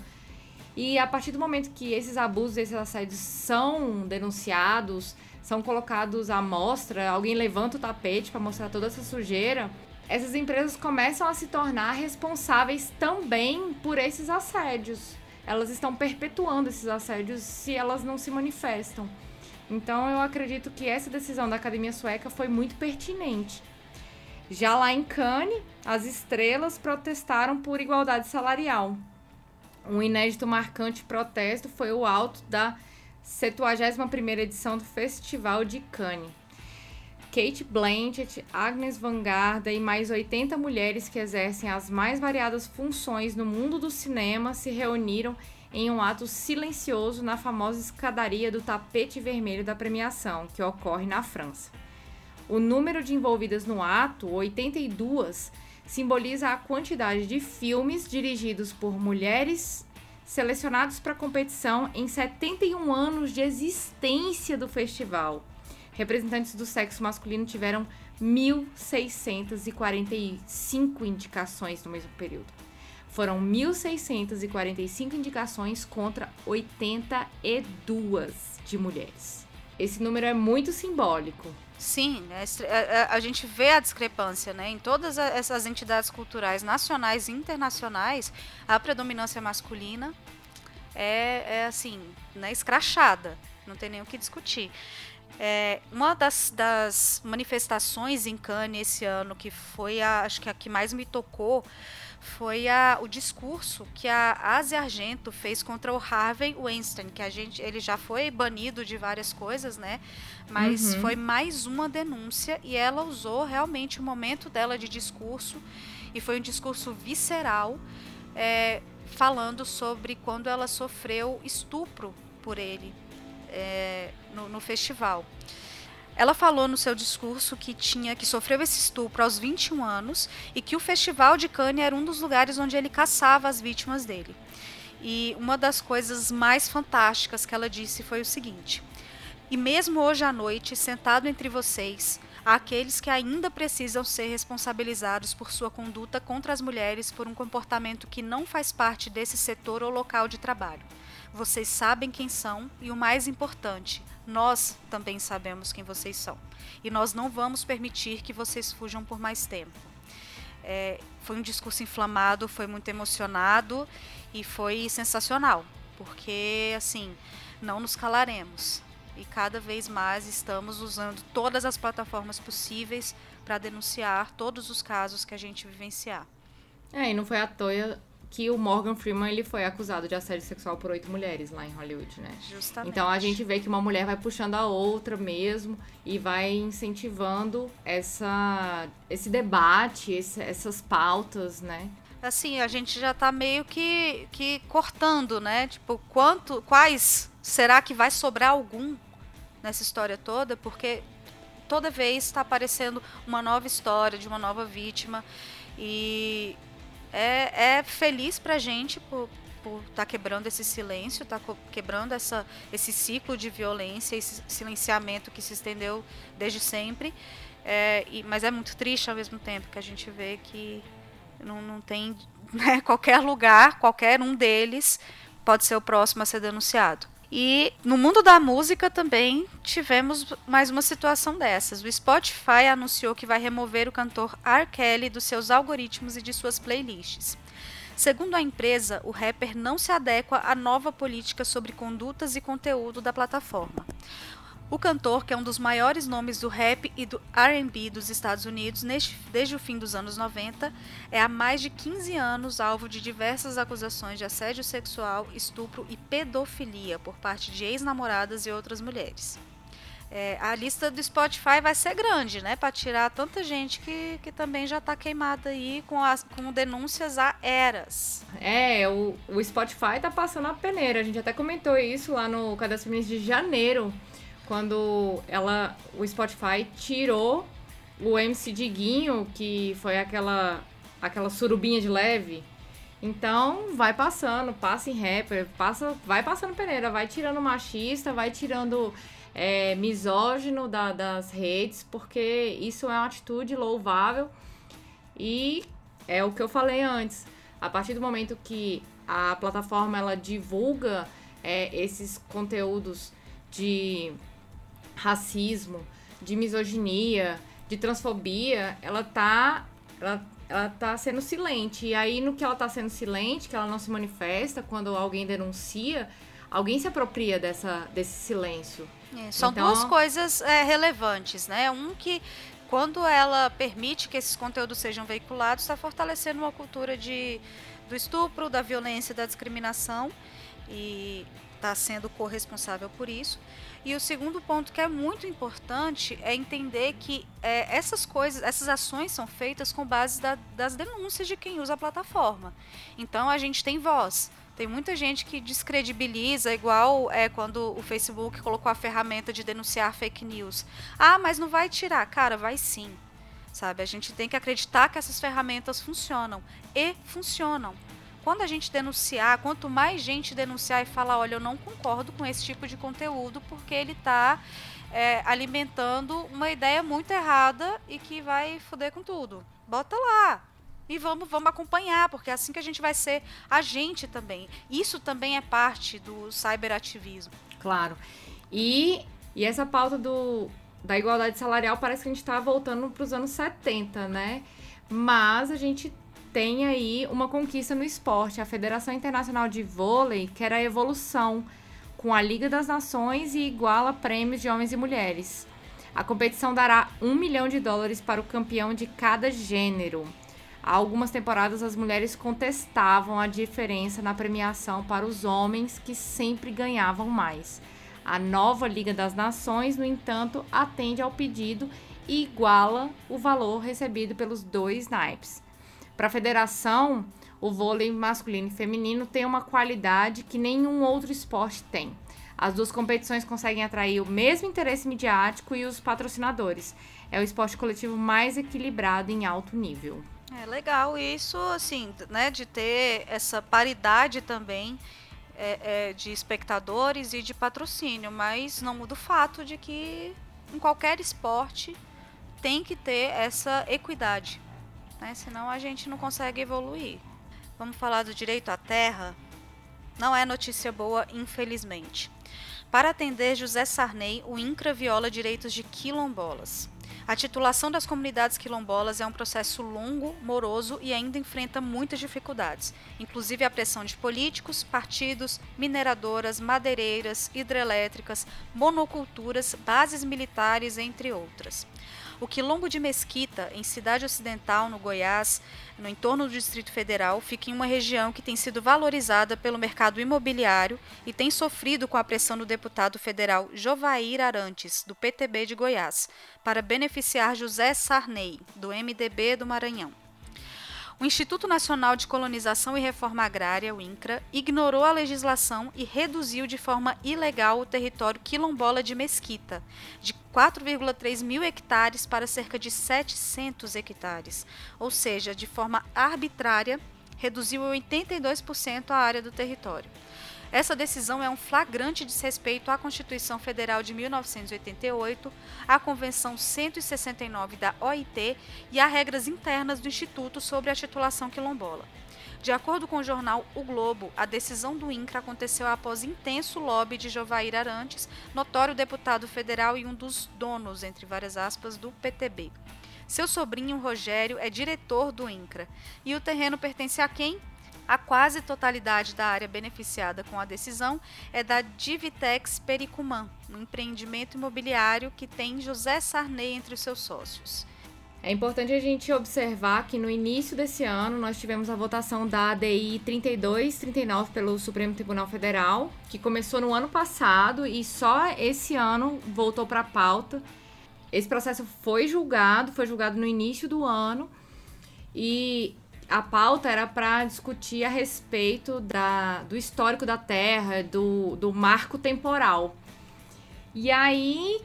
E a partir do momento que esses abusos, esses assédios são denunciados, são colocados à mostra, alguém levanta o tapete para mostrar toda essa sujeira, essas empresas começam a se tornar responsáveis também por esses assédios. Elas estão perpetuando esses assédios se elas não se manifestam. Então eu acredito que essa decisão da Academia Sueca foi muito pertinente. Já lá em Cannes, as estrelas protestaram por igualdade salarial. Um inédito marcante protesto foi o alto da 71ª edição do Festival de Cannes. Kate Blanchett, Agnes Van Garda e mais 80 mulheres que exercem as mais variadas funções no mundo do cinema se reuniram em um ato silencioso na famosa escadaria do tapete vermelho da premiação, que ocorre na França. O número de envolvidas no ato, 82, simboliza a quantidade de filmes dirigidos por mulheres selecionados para competição em 71 anos de existência do festival. Representantes do sexo masculino tiveram 1.645 indicações no mesmo período. Foram 1.645 indicações contra 82 de mulheres. Esse número é muito simbólico. Sim, é, é, a, gente vê a discrepância, né? Em todas essas entidades culturais nacionais e internacionais, a predominância masculina é, é assim, né, escrachada, não tem nem o que discutir. É, uma das, das manifestações em Cannes esse ano, que foi a, acho que a que mais me tocou, foi a, o discurso que a Asia Argento fez contra o Harvey Weinstein, que a gente, ele já foi banido de várias coisas, né? Mas uhum. foi mais uma denúncia e ela usou realmente o momento dela de discurso e foi um discurso visceral, é, falando sobre quando ela sofreu estupro por ele é, no, no festival. Ela falou no seu discurso que tinha que sofreu esse estupro aos 21 anos e que o Festival de Cannes era um dos lugares onde ele caçava as vítimas dele. E uma das coisas mais fantásticas que ela disse foi o seguinte: E mesmo hoje à noite, sentado entre vocês, há aqueles que ainda precisam ser responsabilizados por sua conduta contra as mulheres por um comportamento que não faz parte desse setor ou local de trabalho. Vocês sabem quem são e o mais importante, nós também sabemos quem vocês são. E nós não vamos permitir que vocês fujam por mais tempo. É, foi um discurso inflamado, foi muito emocionado e foi sensacional, porque assim, não nos calaremos. E cada vez mais estamos usando todas as plataformas possíveis para denunciar todos os casos que a gente vivenciar. É, e não foi à toa, que o Morgan Freeman ele foi acusado de assédio sexual por oito mulheres lá em Hollywood, né? Justamente. Então a gente vê que uma mulher vai puxando a outra mesmo e vai incentivando essa, esse debate, esse, essas pautas, né? Assim, a gente já tá meio que, que cortando, né? Tipo, quanto, quais será que vai sobrar algum nessa história toda? Porque toda vez está aparecendo uma nova história de uma nova vítima e é, é feliz pra gente por estar tá quebrando esse silêncio, tá quebrando essa, esse ciclo de violência, esse silenciamento que se estendeu desde sempre. É, e, mas é muito triste ao mesmo tempo que a gente vê que não, não tem né, qualquer lugar, qualquer um deles pode ser o próximo a ser denunciado. E no mundo da música também tivemos mais uma situação dessas. O Spotify anunciou que vai remover o cantor R. Kelly dos seus algoritmos e de suas playlists. Segundo a empresa, o rapper não se adequa à nova política sobre condutas e conteúdo da plataforma. O cantor, que é um dos maiores nomes do rap e do RB dos Estados Unidos neste, desde o fim dos anos 90, é há mais de 15 anos alvo de diversas acusações de assédio sexual, estupro e pedofilia por parte de ex-namoradas e outras mulheres. É, a lista do Spotify vai ser grande, né? Para tirar tanta gente que, que também já está queimada aí com, as, com denúncias a eras. É, o, o Spotify tá passando a peneira. A gente até comentou isso lá no Cadastro de janeiro quando ela, o Spotify tirou o MC Diguinho, que foi aquela, aquela surubinha de leve. Então, vai passando, passa em rapper, passa, vai passando peneira, vai tirando machista, vai tirando é, misógino da, das redes, porque isso é uma atitude louvável e é o que eu falei antes. A partir do momento que a plataforma ela divulga é, esses conteúdos de racismo, de misoginia, de transfobia, ela tá, ela, ela tá sendo silente. E aí, no que ela tá sendo silente, que ela não se manifesta, quando alguém denuncia, alguém se apropria dessa, desse silêncio. É, são então... duas coisas é, relevantes, né? Um que quando ela permite que esses conteúdos sejam veiculados, está fortalecendo uma cultura de, do estupro, da violência, da discriminação e está sendo corresponsável por isso. E o segundo ponto que é muito importante é entender que é, essas coisas, essas ações são feitas com base da, das denúncias de quem usa a plataforma. Então a gente tem voz. Tem muita gente que descredibiliza, igual é quando o Facebook colocou a ferramenta de denunciar fake news. Ah, mas não vai tirar. Cara, vai sim. Sabe? A gente tem que acreditar que essas ferramentas funcionam. E funcionam. Quando a gente denunciar, quanto mais gente denunciar e falar, olha, eu não concordo com esse tipo de conteúdo porque ele está é, alimentando uma ideia muito errada e que vai foder com tudo. Bota lá, e vamos, vamos acompanhar, porque é assim que a gente vai ser agente também. Isso também é parte do cyberativismo. Claro. E, e essa pauta do, da igualdade salarial parece que a gente está voltando para os anos 70, né? Mas a gente tem aí uma conquista no esporte. A Federação Internacional de Vôlei quer a evolução com a Liga das Nações e iguala prêmios de homens e mulheres. A competição dará um milhão de dólares para o campeão de cada gênero. Há algumas temporadas as mulheres contestavam a diferença na premiação para os homens que sempre ganhavam mais. A nova Liga das Nações, no entanto, atende ao pedido e iguala o valor recebido pelos dois naipes. Para a federação, o vôlei masculino e feminino tem uma qualidade que nenhum outro esporte tem. As duas competições conseguem atrair o mesmo interesse midiático e os patrocinadores. É o esporte coletivo mais equilibrado em alto nível. É legal isso, assim, né, de ter essa paridade também é, é, de espectadores e de patrocínio, mas não muda o fato de que em qualquer esporte tem que ter essa equidade né? senão a gente não consegue evoluir. Vamos falar do direito à terra? Não é notícia boa, infelizmente. Para atender José Sarney, o INCRA viola direitos de quilombolas. A titulação das comunidades quilombolas é um processo longo, moroso e ainda enfrenta muitas dificuldades, inclusive a pressão de políticos, partidos, mineradoras, madeireiras, hidrelétricas, monoculturas, bases militares, entre outras. O Quilombo de Mesquita, em Cidade Ocidental, no Goiás, no entorno do Distrito Federal, fica em uma região que tem sido valorizada pelo mercado imobiliário e tem sofrido com a pressão do deputado federal Jovair Arantes, do PTB de Goiás, para beneficiar José Sarney, do MDB do Maranhão. O Instituto Nacional de Colonização e Reforma Agrária, o INCRA, ignorou a legislação e reduziu de forma ilegal o território quilombola de Mesquita, de 4,3 mil hectares para cerca de 700 hectares, ou seja, de forma arbitrária, reduziu 82% a área do território. Essa decisão é um flagrante desrespeito à Constituição Federal de 1988, à Convenção 169 da OIT e a regras internas do Instituto sobre a titulação quilombola. De acordo com o jornal O Globo, a decisão do INCRA aconteceu após intenso lobby de Jovair Arantes, notório deputado federal e um dos donos, entre várias aspas, do PTB. Seu sobrinho Rogério é diretor do INCRA. E o terreno pertence a quem? A quase totalidade da área beneficiada com a decisão é da Divitex Pericumã, um empreendimento imobiliário que tem José Sarney entre os seus sócios. É importante a gente observar que no início desse ano nós tivemos a votação da ADI 3239 pelo Supremo Tribunal Federal, que começou no ano passado e só esse ano voltou para a pauta. Esse processo foi julgado, foi julgado no início do ano e a pauta era para discutir a respeito da, do histórico da Terra, do, do marco temporal. E aí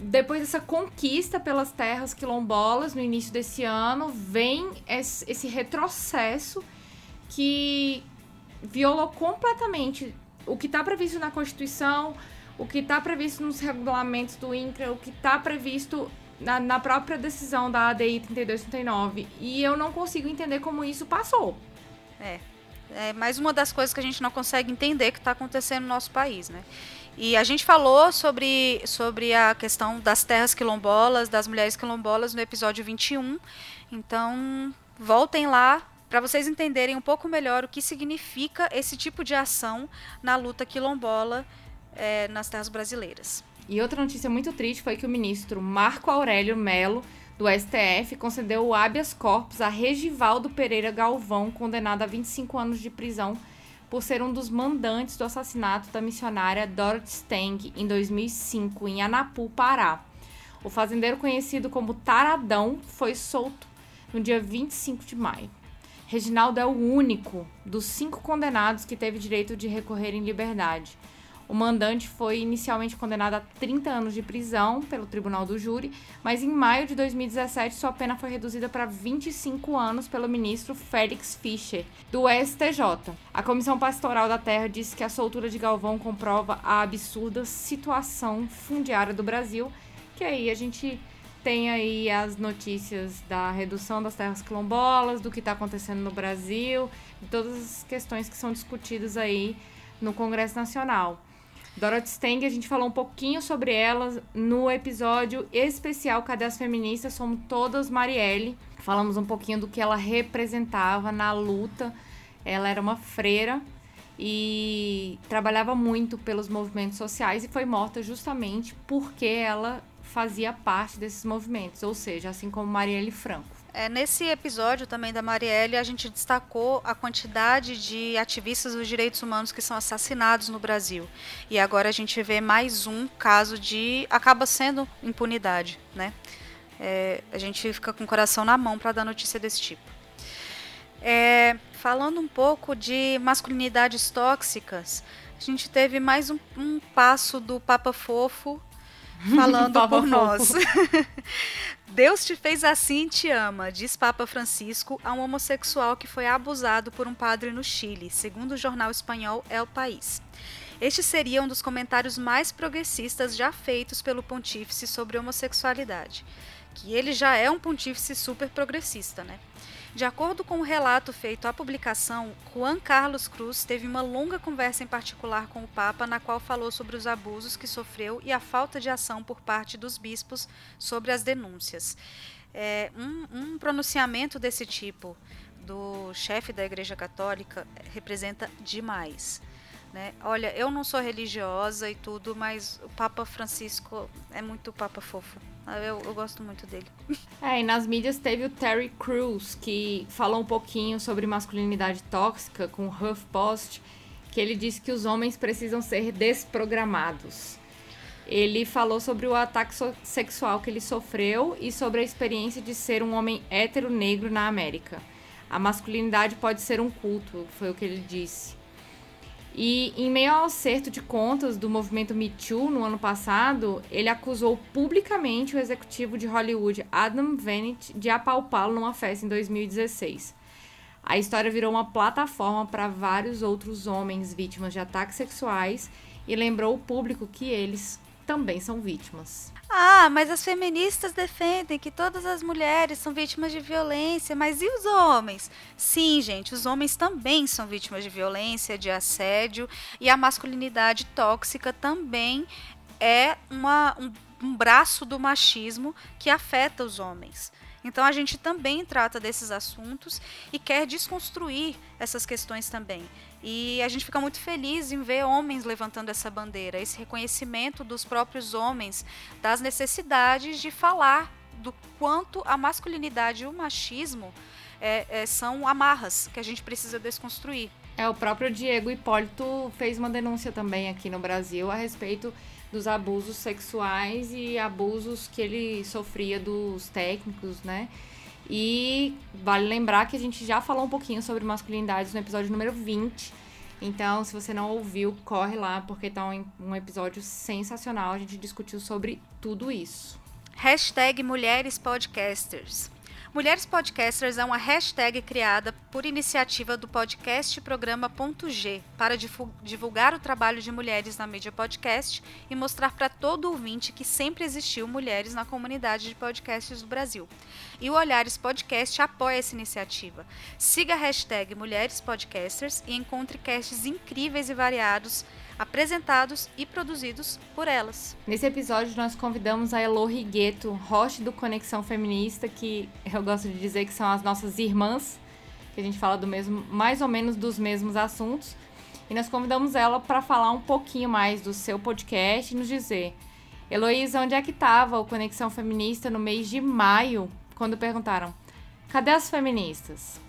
depois dessa conquista pelas terras quilombolas no início desse ano, vem esse retrocesso que violou completamente o que está previsto na Constituição, o que está previsto nos regulamentos do INCRA, o que está previsto na, na, própria decisão da ADI 3239. E eu não consigo entender como isso passou. É. É mais uma das coisas que a gente não consegue entender que está acontecendo no nosso país, né? E a gente falou sobre, sobre a questão das terras quilombolas, das mulheres quilombolas no episódio 21. Então, voltem lá para vocês entenderem um pouco melhor o que significa esse tipo de ação na luta quilombola é, nas terras brasileiras. E outra notícia muito triste foi que o ministro Marco Aurélio Melo, do STF, concedeu o habeas corpus a Regivaldo Pereira Galvão, condenado a 25 anos de prisão por ser um dos mandantes do assassinato da missionária Dorothy Stang em 2005 em Anapu, Pará. O fazendeiro conhecido como Taradão foi solto no dia 25 de maio. Reginaldo é o único dos cinco condenados que teve direito de recorrer em liberdade. O mandante foi inicialmente condenado a 30 anos de prisão pelo Tribunal do Júri, mas em maio de 2017 sua pena foi reduzida para 25 anos pelo ministro Félix Fischer, do STJ. A Comissão Pastoral da Terra disse que a soltura de Galvão comprova a absurda situação fundiária do Brasil, que aí a gente tem aí as notícias da redução das terras quilombolas, do que está acontecendo no Brasil, de todas as questões que são discutidas aí no Congresso Nacional. Dorothy Stang, a gente falou um pouquinho sobre elas no episódio especial Cadê as Feministas? Somos todas Marielle. Falamos um pouquinho do que ela representava na luta. Ela era uma freira e trabalhava muito pelos movimentos sociais e foi morta justamente porque ela fazia parte desses movimentos, ou seja, assim como Marielle Franco. É, nesse episódio também da Marielle, a gente destacou a quantidade de ativistas dos direitos humanos que são assassinados no Brasil. E agora a gente vê mais um caso de. acaba sendo impunidade, né? É, a gente fica com o coração na mão para dar notícia desse tipo. É, falando um pouco de masculinidades tóxicas, a gente teve mais um, um passo do Papa Fofo falando por nós. Deus te fez assim e te ama, diz Papa Francisco a um homossexual que foi abusado por um padre no Chile, segundo o jornal espanhol El País. Este seria um dos comentários mais progressistas já feitos pelo pontífice sobre homossexualidade. Que ele já é um pontífice super progressista, né? De acordo com o relato feito à publicação, Juan Carlos Cruz teve uma longa conversa em particular com o Papa, na qual falou sobre os abusos que sofreu e a falta de ação por parte dos bispos sobre as denúncias. É, um, um pronunciamento desse tipo do chefe da Igreja Católica representa demais. Né? Olha, eu não sou religiosa e tudo, mas o Papa Francisco é muito Papa fofo. Ah, eu, eu, gosto muito dele. É, e nas mídias teve o Terry Crews, que falou um pouquinho sobre masculinidade tóxica com o HuffPost, que ele disse que os homens precisam ser desprogramados. Ele falou sobre o ataque sexual que ele sofreu e sobre a experiência de ser um homem hétero negro na América. A masculinidade pode ser um culto, foi o que ele disse. E em meio ao acerto de contas do movimento Me Too no ano passado, ele acusou publicamente o executivo de Hollywood, Adam Vennett, de apalpá-lo numa festa em 2016. A história virou uma plataforma para vários outros homens vítimas de ataques sexuais e lembrou o público que eles também são vítimas. Ah, mas as feministas defendem que todas as mulheres são vítimas de violência, mas e os homens? Sim, gente, os homens também são vítimas de violência, de assédio, e a masculinidade tóxica também é uma, um, um braço do machismo que afeta os homens. Então a gente também trata desses assuntos e quer desconstruir essas questões também. E a gente fica muito feliz em ver homens levantando essa bandeira, esse reconhecimento dos próprios homens das necessidades de falar do quanto a masculinidade e o machismo é, é, são amarras que a gente precisa desconstruir. É, o próprio Diego Hipólito fez uma denúncia também aqui no Brasil a respeito dos abusos sexuais e abusos que ele sofria dos técnicos, né? E vale lembrar que a gente já falou um pouquinho sobre masculinidades no episódio número 20. Então, se você não ouviu, corre lá, porque tá um, um episódio sensacional. A gente discutiu sobre tudo isso. Hashtag Mulheres Podcasters. Mulheres Podcasters é uma hashtag criada por iniciativa do podcast Programa G para divulgar o trabalho de mulheres na mídia podcast e mostrar para todo ouvinte que sempre existiu mulheres na comunidade de podcasts do Brasil. E o Olhares Podcast apoia essa iniciativa. Siga a hashtag Mulheres Podcasters e encontre casts incríveis e variados apresentados e produzidos por elas. Nesse episódio, nós convidamos a Elo Rigueto, host do Conexão Feminista, que eu gosto de dizer que são as nossas irmãs, que a gente fala do mesmo, mais ou menos dos mesmos assuntos. E nós convidamos ela para falar um pouquinho mais do seu podcast e nos dizer, Heloísa, onde é que estava o Conexão Feminista no mês de maio, quando perguntaram, cadê as feministas?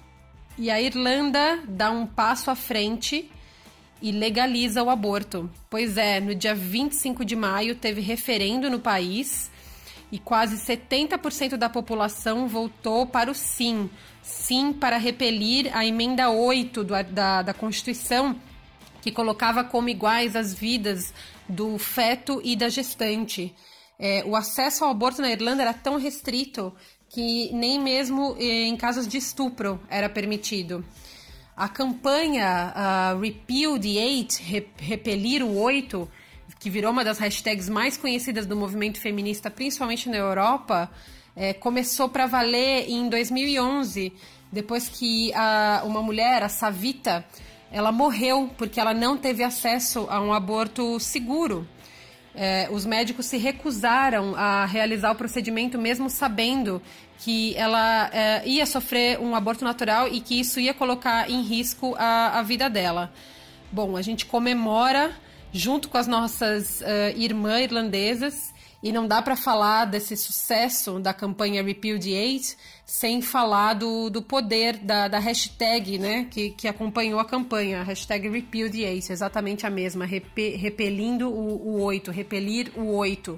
E a Irlanda dá um passo à frente e legaliza o aborto. Pois é, no dia 25 de maio teve referendo no país e quase 70% da população votou para o sim. Sim para repelir a emenda 8 do, da, da Constituição, que colocava como iguais as vidas do feto e da gestante. É, o acesso ao aborto na Irlanda era tão restrito que nem mesmo eh, em casos de estupro era permitido. A campanha uh, Repeal the Eight, Repelir o Oito, que virou uma das hashtags mais conhecidas do movimento feminista, principalmente na Europa, é, começou para valer em 2011, depois que a, uma mulher, a Savita, ela morreu porque ela não teve acesso a um aborto seguro. É, os médicos se recusaram a realizar o procedimento, mesmo sabendo que ela é, ia sofrer um aborto natural e que isso ia colocar em risco a, a vida dela. Bom, a gente comemora junto com as nossas uh, irmãs irlandesas e não dá para falar desse sucesso da campanha Repudiate sem falar do, do poder da, da hashtag né, que, que acompanhou a campanha, a hashtag Repudiate, exatamente a mesma, repe, repelindo o, o 8, repelir o 8.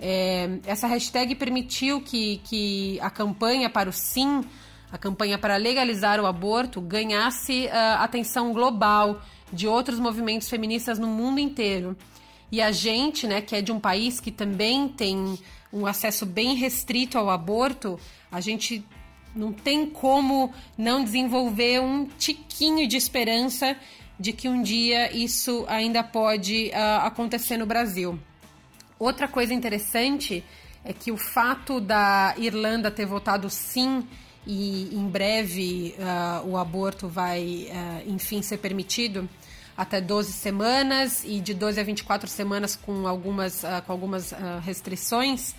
É, essa hashtag permitiu que, que a campanha para o sim, a campanha para legalizar o aborto, ganhasse uh, atenção global de outros movimentos feministas no mundo inteiro. E a gente, né, que é de um país que também tem um acesso bem restrito ao aborto, a gente não tem como não desenvolver um tiquinho de esperança de que um dia isso ainda pode uh, acontecer no Brasil. Outra coisa interessante é que o fato da Irlanda ter votado sim e em breve uh, o aborto vai, uh, enfim, ser permitido até 12 semanas e de 12 a 24 semanas com algumas, uh, com algumas restrições.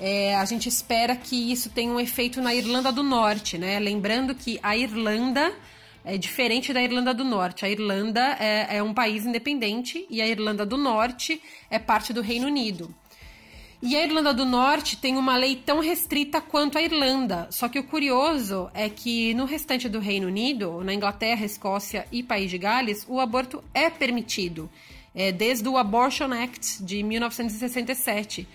É, a gente espera que isso tenha um efeito na Irlanda do Norte, né? Lembrando que a Irlanda é diferente da Irlanda do Norte. A Irlanda é, é um país independente e a Irlanda do Norte é parte do Reino Unido. E a Irlanda do Norte tem uma lei tão restrita quanto a Irlanda. Só que o curioso é que no restante do Reino Unido, na Inglaterra, Escócia e País de Gales, o aborto é permitido, é, desde o Abortion Act de 1967.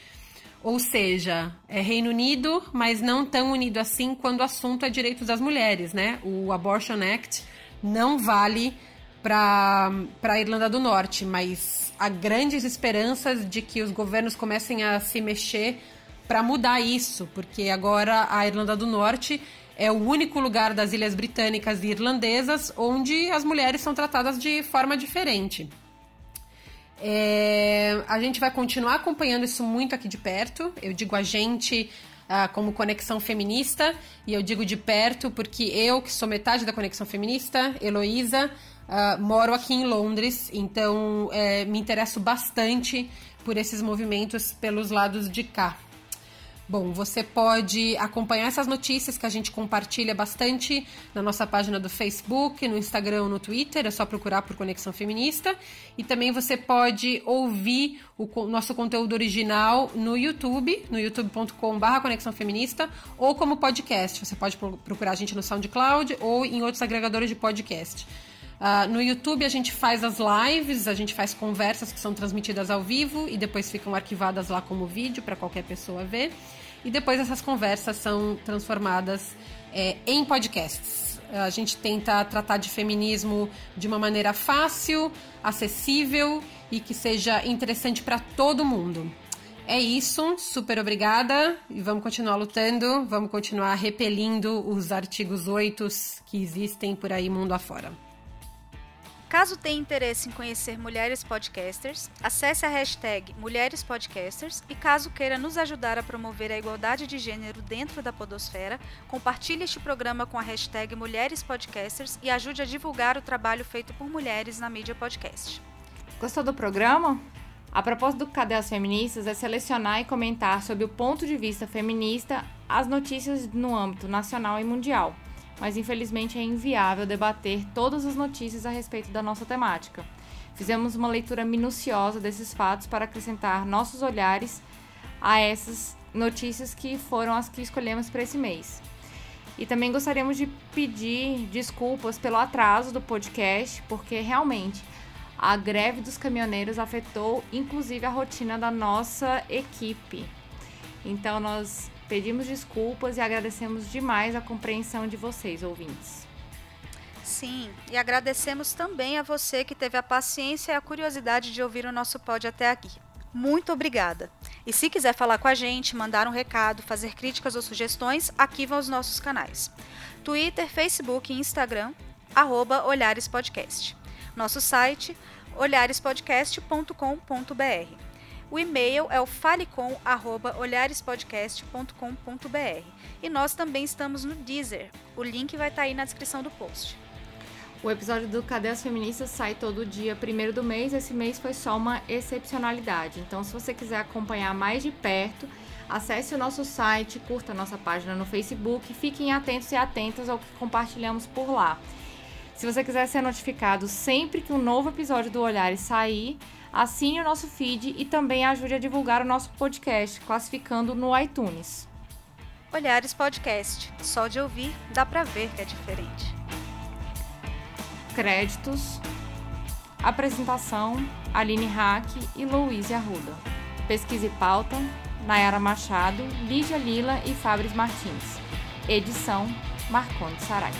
Ou seja, é Reino Unido, mas não tão unido assim quando o assunto é direitos das mulheres, né? O Abortion Act não vale para a Irlanda do Norte, mas há grandes esperanças de que os governos comecem a se mexer para mudar isso, porque agora a Irlanda do Norte é o único lugar das ilhas britânicas e irlandesas onde as mulheres são tratadas de forma diferente. É, a gente vai continuar acompanhando isso muito aqui de perto. Eu digo a gente ah, como Conexão Feminista, e eu digo de perto porque eu, que sou metade da Conexão Feminista, Heloísa, ah, moro aqui em Londres, então é, me interesso bastante por esses movimentos pelos lados de cá. Bom, você pode acompanhar essas notícias que a gente compartilha bastante na nossa página do Facebook, no Instagram, no Twitter, é só procurar por Conexão Feminista. E também você pode ouvir o nosso conteúdo original no YouTube, no youtube.com.br Conexão Feminista, ou como podcast. Você pode procurar a gente no SoundCloud ou em outros agregadores de podcast. Uh, no YouTube a gente faz as lives, a gente faz conversas que são transmitidas ao vivo e depois ficam arquivadas lá como vídeo para qualquer pessoa ver. E depois essas conversas são transformadas é, em podcasts. A gente tenta tratar de feminismo de uma maneira fácil, acessível e que seja interessante para todo mundo. É isso, super obrigada e vamos continuar lutando, vamos continuar repelindo os artigos 8 que existem por aí mundo afora. Caso tenha interesse em conhecer mulheres podcasters, acesse a hashtag Mulheres Podcasters e caso queira nos ajudar a promover a igualdade de gênero dentro da podosfera, compartilhe este programa com a hashtag Mulheres Podcasters e ajude a divulgar o trabalho feito por mulheres na mídia podcast. Gostou do programa? A proposta do Cadê as Feministas é selecionar e comentar sob o ponto de vista feminista as notícias no âmbito nacional e mundial mas infelizmente é inviável debater todas as notícias a respeito da nossa temática. Fizemos uma leitura minuciosa desses fatos para acrescentar nossos olhares a essas notícias que foram as que escolhemos para esse mês. E também gostaríamos de pedir desculpas pelo atraso do podcast, porque realmente a greve dos caminhoneiros afetou inclusive a rotina da nossa equipe. Então nós Pedimos desculpas e agradecemos demais a compreensão de vocês, ouvintes. Sim, e agradecemos também a você que teve a paciência e a curiosidade de ouvir o nosso pod até aqui. Muito obrigada. E se quiser falar com a gente, mandar um recado, fazer críticas ou sugestões, aqui vão os nossos canais. Twitter, Facebook e Instagram, arroba Olhares Podcast. Nosso site, olharespodcast.com.br. O e-mail é o falecom@olharespodcast.com.br. E nós também estamos no Deezer. O link vai estar tá aí na descrição do post. O episódio do Cadê as Feministas sai todo dia primeiro do mês. Esse mês foi só uma excepcionalidade. Então, se você quiser acompanhar mais de perto, acesse o nosso site, curta a nossa página no Facebook, fiquem atentos e atentas ao que compartilhamos por lá. Se você quiser ser notificado sempre que um novo episódio do Olhares sair, assine o nosso feed e também ajude a divulgar o nosso podcast, classificando no iTunes. Olhares Podcast. Só de ouvir dá pra ver que é diferente. Créditos. Apresentação: Aline Hack e Louise Arruda. Pesquisa e pauta: Nayara Machado, Lígia Lila e Fabris Martins. Edição: Marcondes Sarai.